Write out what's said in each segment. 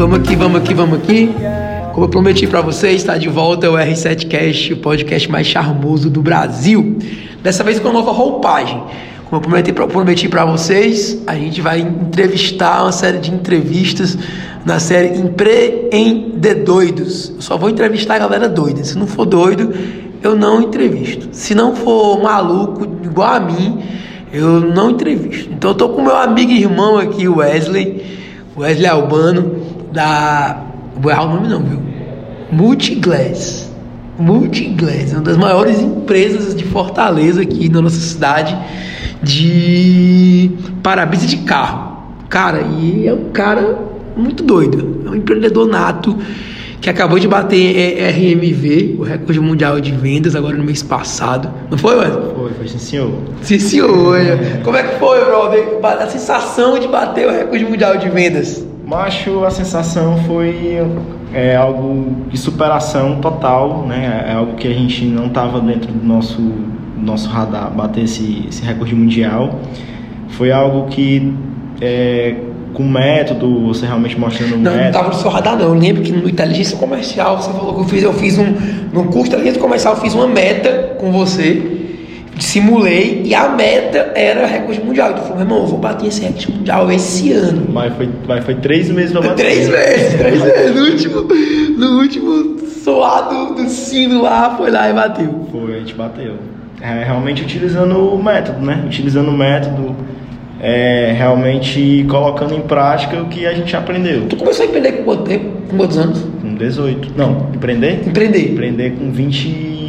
Vamos aqui, vamos aqui, vamos aqui. Como eu prometi para vocês, está de volta o R7Cast, o podcast mais charmoso do Brasil. Dessa vez com uma nova roupagem. Como eu prometi, prometi para vocês, a gente vai entrevistar uma série de entrevistas na série Empreendedoidos. Eu só vou entrevistar a galera doida. Se não for doido, eu não entrevisto. Se não for maluco igual a mim, eu não entrevisto. Então eu tô com meu amigo e irmão aqui, Wesley, Wesley Albano, da. Vou errar o nome não, viu? Multiglass. Multiglass, uma das maiores empresas de Fortaleza aqui na nossa cidade de para-brisa de carro. Cara, e é um cara muito doido. É um empreendedor nato que acabou de bater RMV, o recorde mundial de vendas, agora no mês passado. Não foi, Wesley? Foi, foi sim, senhor. Sim, senhor. Como é que foi, brother? A sensação de bater o recorde mundial de vendas? Macho, a sensação foi é, algo de superação total, né? É algo que a gente não estava dentro do nosso, nosso radar, bater esse, esse recorde mundial. Foi algo que é, com método, você realmente mostrando não, método? Não, estava no seu radar não. Eu lembro que no Inteligência Comercial você falou que eu fiz, eu fiz um. No curso de Inteligência Comercial eu fiz uma meta com você, simulei, e a meta era recorde mundial. Então eu falei, irmão, eu vou bater esse recorde mundial esse ano. Mas foi, mas foi três meses pra bater. Três meses, três meses. No último, no último soado do sino lá, foi lá e bateu. Foi, a gente bateu. É, realmente utilizando o método, né? Utilizando o método é, realmente colocando em prática o que a gente aprendeu. Tu começou a empreender com quanto tempo? Com quantos anos? Com 18. Não, empreender? Empreender. Empreender com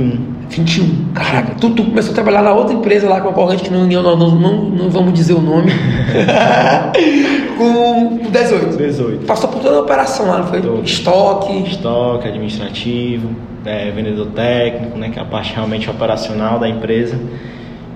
21. 21. Caraca, tu, tu começou a trabalhar na outra empresa lá com a corrente que não, não, não, não, vamos dizer o nome. com 18. 18. Passou por toda a operação lá, não foi? Todo. Estoque. Estoque, administrativo, é, vendedor técnico, né, que é a parte realmente operacional da empresa.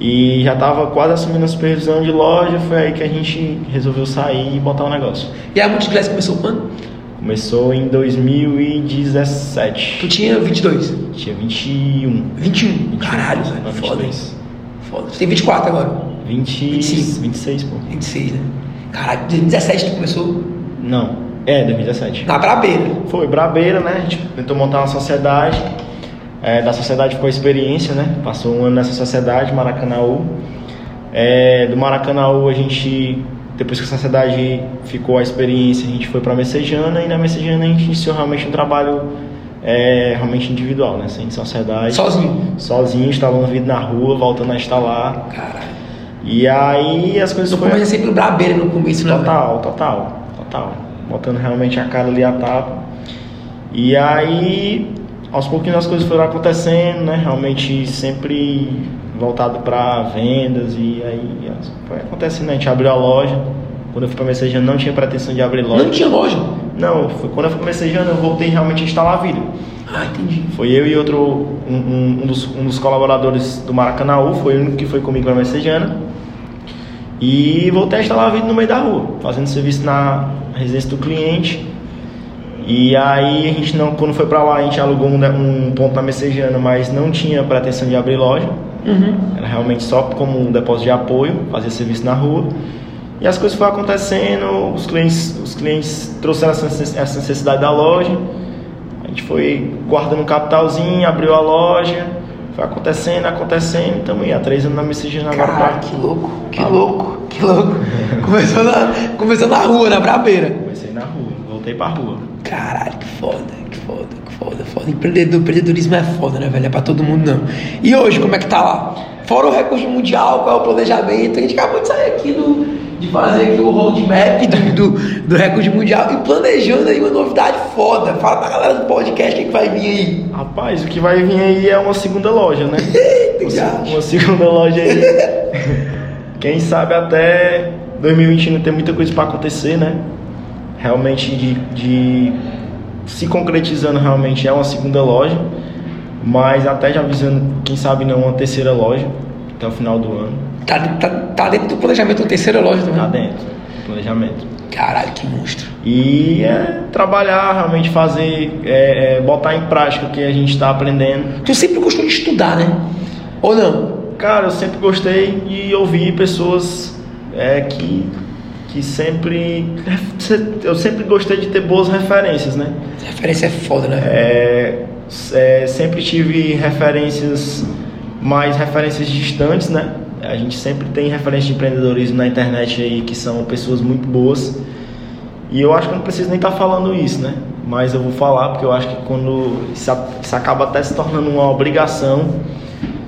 E já estava quase assumindo a supervisão de loja, foi aí que a gente resolveu sair e botar o negócio. E a Multiglass começou quando? Começou em 2017. Tu tinha 22? Tinha 21. 21? 21. Caralho, velho. Foda isso. Foda. Você tem 24 agora? 20, 25. 26, pô. 26, né? Caralho, 2017 tu começou? Não, é 2017. Na Brabeira. Foi, Brabeira, né? A gente tentou montar uma sociedade. É, da sociedade ficou a experiência, né? Passou um ano nessa sociedade, Maracanaú. É, do Maracanaú a gente, depois que a sociedade ficou a experiência, a gente foi para Messejana e na Messejana a gente iniciou realmente um trabalho é, realmente individual, né? Sem sociedade. Sozinho? Sozinho, instalando vida na rua, voltando a instalar. Caralho. E aí as coisas foram... comecei sempre Brabeira no começo, né? Total, total, total. Botando realmente a cara ali a tapa. E aí aos pouquinhos as coisas foram acontecendo, né? Realmente sempre voltado para vendas e aí foi acontecendo. Né? A gente abriu a loja. Quando eu fui para Messejana não tinha pretensão de abrir loja. Não tinha loja? Não, foi quando eu fui para Messejana eu voltei realmente a instalar vídeo. Ah, entendi. Foi eu e outro, um, um, um, dos, um dos colaboradores do Maracanaú, foi o único que foi comigo para Messejana. E voltei a instalar vídeo no meio da rua, fazendo serviço na residência do cliente. E aí a gente não, quando foi para lá, a gente alugou um, um, ponto na Messejana, mas não tinha pretensão de abrir loja. Uhum. Era realmente só como um depósito de apoio, fazer serviço na rua. E as coisas foram acontecendo, os clientes, os clientes trouxeram essa necessidade da loja. A gente foi guardando um capitalzinho, abriu a loja, foi acontecendo, acontecendo, estamos aí há três anos na Messejana agora. Caralho, que louco, que ah, louco, que louco. começou, na, começou na rua, na Brabeira. Comecei na rua, voltei pra rua. Caralho, que foda, que foda, foda, foda. Empreendedor, empreendedorismo é foda, né, velho? É pra todo mundo não. E hoje, como é que tá lá? Fora o recurso mundial, qual é o planejamento? A gente acabou de sair aqui do, de fazer aqui o roadmap do, do, do recorde mundial e planejando aí uma novidade foda. Fala pra galera do podcast o que vai vir aí. Rapaz, o que vai vir aí é uma segunda loja, né? Eita, uma, uma segunda loja aí. Quem sabe até 2021 tem muita coisa para acontecer, né? Realmente de, de se concretizando realmente é uma segunda loja, mas até já avisando, quem sabe não, uma terceira loja até o final do ano. Tá, tá, tá dentro do planejamento da terceira loja também? Tá dentro do planejamento. Caralho, que monstro. E é trabalhar, realmente fazer, é, é, botar em prática o que a gente está aprendendo. Tu sempre gostou de estudar, né? Ou não? Cara, eu sempre gostei de ouvir pessoas é, que que sempre. Eu sempre gostei de ter boas referências, né? Referência é foda, né? É, é, sempre tive referências, mais referências distantes, né? A gente sempre tem referências de empreendedorismo na internet aí que são pessoas muito boas. E eu acho que eu não preciso nem estar tá falando isso, né? Mas eu vou falar porque eu acho que quando isso, isso acaba até se tornando uma obrigação.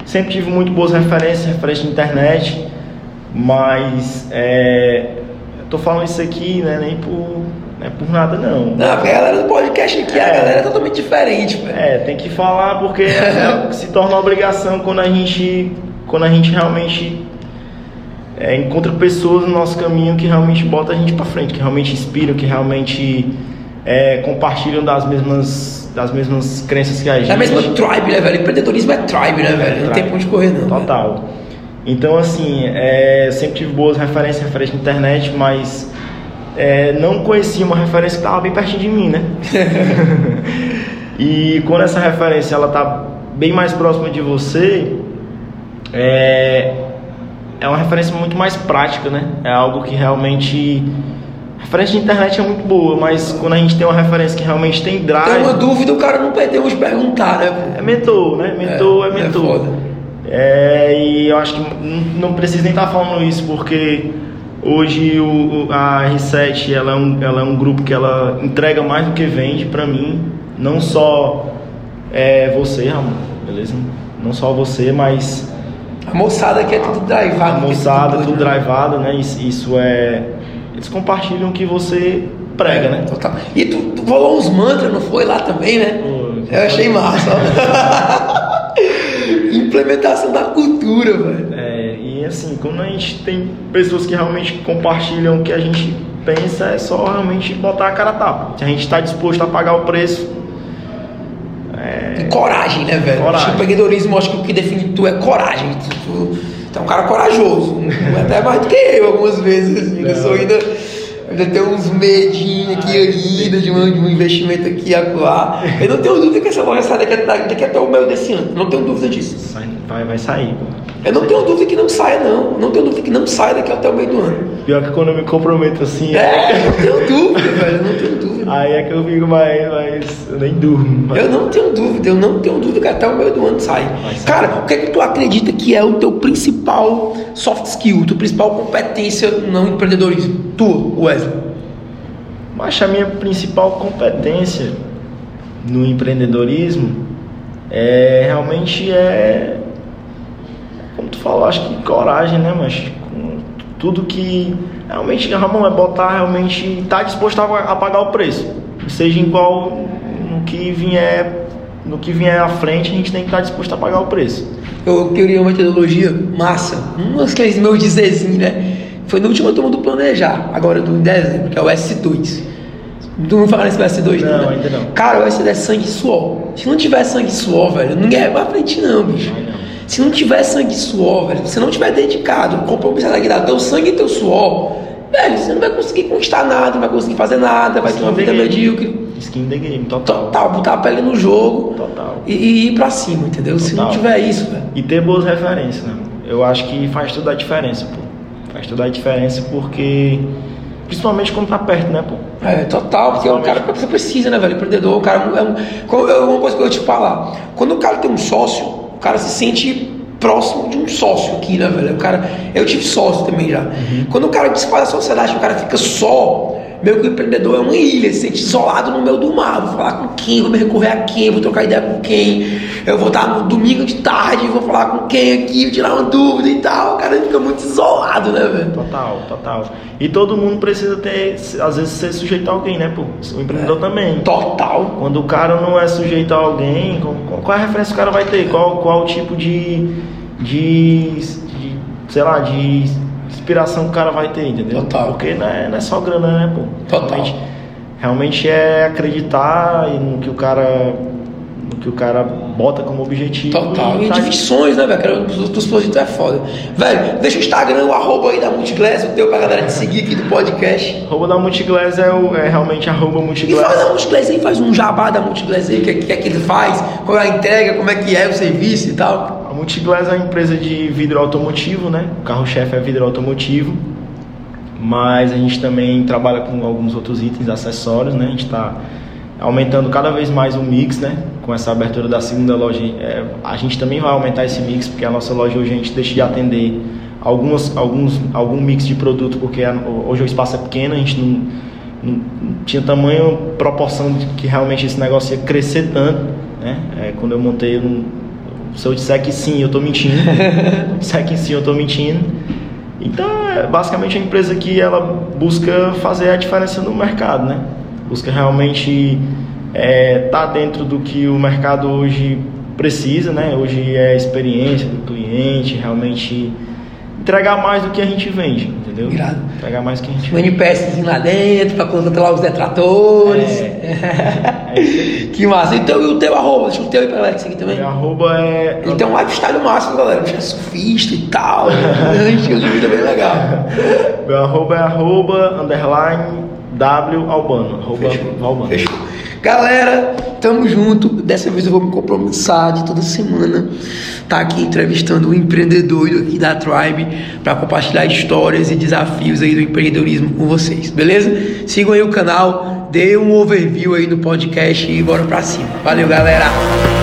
Sempre tive muito boas referências, referências de internet, mas é, tô falando isso aqui, né? Nem por não é por nada, não. Não, porque a galera do podcast aqui, é, a galera é totalmente diferente, velho. É, tem que falar porque é, se torna uma obrigação quando a gente, quando a gente realmente é, encontra pessoas no nosso caminho que realmente botam a gente para frente, que realmente inspiram, que realmente é, compartilham das mesmas, das mesmas crenças que a gente. É a mesma tribe, né, velho? Empreendedorismo é tribe, né, velho? Não tem pra onde correr, não. Total. Velho. Então, assim, é, sempre tive boas referências, referências na internet, mas é, não conhecia uma referência que estava bem pertinho de mim, né? e quando essa referência ela tá bem mais próxima de você, é, é uma referência muito mais prática, né? É algo que realmente a referência de internet é muito boa, mas quando a gente tem uma referência que realmente tem drive. Tem uma dúvida, o cara não perdeu de perguntar, né? É mentor, né? Mentor é, é mentor. É, é, e eu acho que não, não precisa nem estar tá falando isso, porque Hoje o, a R7 ela é, um, ela é um grupo que ela entrega mais do que vende para mim, não só é, você, Ramon, beleza? Não só você, mas a moçada que é tudo drivado. A moçada, tudo, tudo né? drivado, né? Isso, isso, é. Eles compartilham o que você prega, né? Total. E tu, tu falou uns mantras, não foi lá também, né? Pô, Eu achei massa. Implementação da cultura, velho. É, e assim, quando a gente tem pessoas que realmente compartilham o que a gente pensa, é só realmente botar a cara a tapa. Se a gente está disposto a pagar o preço. É... E coragem, né, velho? Coragem. O empreendedorismo, acho que o que define tu é coragem. Tu, tu, tu é um cara corajoso. Até mais do que eu, algumas vezes. Assim, eu sou ainda ainda tenho uns medinhos aqui ainda de um, de um investimento aqui a lá. Eu não tenho dúvida que essa loja sai daqui, daqui até o meio desse ano. Não tenho dúvida disso. Vai, vai sair, pô. Eu não tenho dúvida que não saia, não. Não tenho dúvida que não saia daqui até o meio do ano. Pior que quando eu me comprometo assim. É, é... não tenho dúvida, velho. Eu não tenho dúvida. Aí é que eu fico mais. mais eu nem durmo. Mas... Eu não tenho dúvida, eu não tenho dúvida que até o meio do ano sai. Cara, o que é que tu acredita que é o teu principal soft skill, tua principal competência no empreendedorismo? Tu, Wesley? Mas a minha principal competência no empreendedorismo é realmente é como tu falou, acho que coragem, né, mas tudo que realmente Ramon é botar realmente estar tá disposto a, pagar o preço, seja em qual no que vier no que vier à frente a gente tem que estar tá disposto a pagar o preço. Eu queria uma metodologia massa, um daqueles meus dizerzinhos, né? Foi no último turma do Planejar, agora do dezembro, que é o S2. Tu não fala nesse S2 não, não, ainda não. Cara, o S2 é sangue e suor. Se não tiver sangue e suor, velho, ninguém vai pra frente não, bicho. Se não tiver sangue e suor, velho, se não tiver dedicado, compromisso a dar teu sangue e teu suor, velho, você não vai conseguir conquistar nada, não vai conseguir fazer nada, vai ter uma vida medíocre. Skin the game, total. Total, botar a pele no jogo total. E, e ir pra cima, entendeu? Total. Se não tiver isso, velho. E ter boas referências, né? Eu acho que faz toda a diferença, pô. Faz toda a diferença porque. Principalmente quando tá perto, né, pô? É, total, porque é um cara que você precisa, né, velho? Empreendedor, o cara é um. É uma coisa que eu te falar. Quando o cara tem um sócio, o cara se sente próximo de um sócio aqui, né, velho? O cara, eu tive sócio também já. Uhum. Quando o cara desfaz a sociedade, o cara fica só, meio que o empreendedor é uma ilha, se sente isolado no meio do mar. Vou falar com quem, vou me recorrer a quem, vou trocar ideia com quem. Eu vou estar no domingo de tarde, vou falar com quem aqui, vou tirar uma dúvida e tal. O cara fica muito isolado, né, velho? Total, total. E todo mundo precisa ter, às vezes, ser sujeito a alguém, né, pô? O empreendedor é, também. Total. Quando o cara não é sujeito a alguém, qual, é a referência que o cara vai ter? Qual, qual o tipo de, de, de sei lá, de inspiração que o cara vai ter, entendeu? Total. Porque não é, não é só grana, né, pô? Total. Realmente, realmente é acreditar no que o cara no que o cara bota como objetivo. Total. E, e tá divisões, né, velho? Dos projetos é foda. Velho, deixa o Instagram, o arroba aí da Multiglass, o teu pra galera te seguir aqui do podcast. Arroba da Multiglass é, o, é realmente arroba Multiglass. E fala da Multiglass aí, faz um jabá da Multiglass aí, o que, que é que ele faz, qual é a entrega, como é que é o serviço e tal. A Multiglass é uma empresa de vidro automotivo, né? O carro-chefe é vidro automotivo. mas a gente também trabalha com alguns outros itens, acessórios, né? A gente está aumentando cada vez mais o mix, né? Com essa abertura da segunda loja, é, a gente também vai aumentar esse mix, porque a nossa loja hoje a gente deixa de atender algumas, alguns, algum mix de produto, porque hoje o espaço é pequeno, a gente não, não tinha tamanho, proporção de que realmente esse negócio ia crescer tanto, né? É, quando eu montei, eu não, se eu disser que sim, eu estou mentindo. se eu disser que sim, eu estou mentindo. Então, é basicamente a empresa que ela busca fazer a diferença no mercado, né? Busca realmente estar é, tá dentro do que o mercado hoje precisa, né? Hoje é a experiência do cliente, realmente entregar mais do que a gente vende, entendeu? Irado. Entregar mais do que a gente vende. peças lá dentro para controlar os detratores. É. é que massa. Então, e o teu arroba? Deixa o teu aí pra galera seguir também. Meu arroba é. Ele tem um lifestyle máximo, galera. Você é surfista e tal. a gente usa vida bem legal. Meu arroba é arroba underline W Albano. Arroba Fechou. Albano. Fechou. Galera, tamo junto. Dessa vez eu vou me compromissar de toda semana tá aqui entrevistando um empreendedor aqui da Tribe para compartilhar histórias e desafios aí do empreendedorismo com vocês, beleza? Sigam aí o canal, dê um overview aí no podcast e bora pra cima. Valeu, galera!